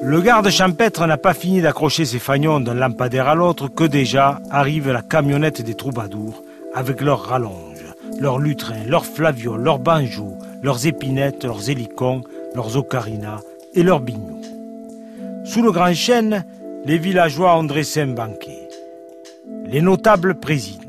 Le garde champêtre n'a pas fini d'accrocher ses fagnons d'un lampadaire à l'autre que déjà arrive la camionnette des troubadours avec leurs rallonges, leurs lutrins, leurs flavioles, leurs banjos, leurs épinettes, leurs hélicons, leurs ocarinas et leurs bignous. Sous le grand chêne, les villageois ont dressé un banquet. Les notables président.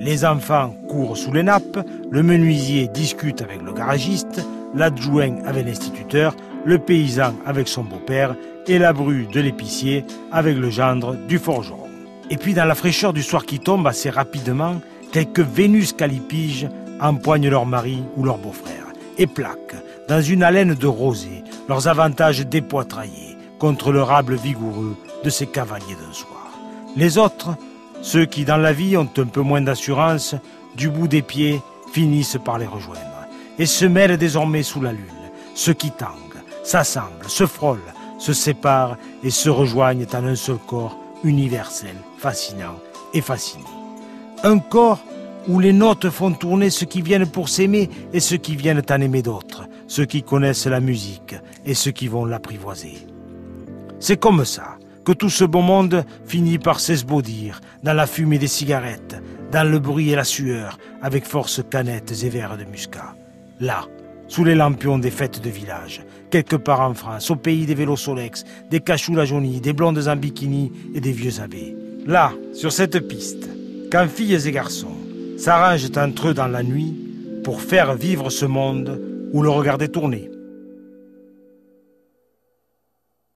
Les enfants courent sous les nappes, le menuisier discute avec le garagiste, l'adjoint avec l'instituteur, le paysan avec son beau-père et la bru de l'épicier avec le gendre du forgeron. Et puis dans la fraîcheur du soir qui tombe assez rapidement, quelques Vénus calipiges empoignent leur mari ou leur beau-frère et plaquent, dans une haleine de rosée, leurs avantages dépoitraillés contre le rable vigoureux de ces cavaliers d'un soir. Les autres ceux qui, dans la vie, ont un peu moins d'assurance, du bout des pieds, finissent par les rejoindre et se mêlent désormais sous la lune. Ceux qui tanguent, s'assemblent, se frôlent, se séparent et se rejoignent en un seul corps universel, fascinant et fasciné. Un corps où les notes font tourner ceux qui viennent pour s'aimer et ceux qui viennent en aimer d'autres, ceux qui connaissent la musique et ceux qui vont l'apprivoiser. C'est comme ça que tout ce beau monde finit par s'esbaudir dans la fumée des cigarettes, dans le bruit et la sueur, avec force canettes et verres de muscat. Là, sous les lampions des fêtes de village, quelque part en France, au pays des vélos Solex, des cachous jaunie, des blondes en bikini et des vieux abbés. Là, sur cette piste, quand filles et garçons s'arrangent entre eux dans la nuit pour faire vivre ce monde ou le regarder tourner.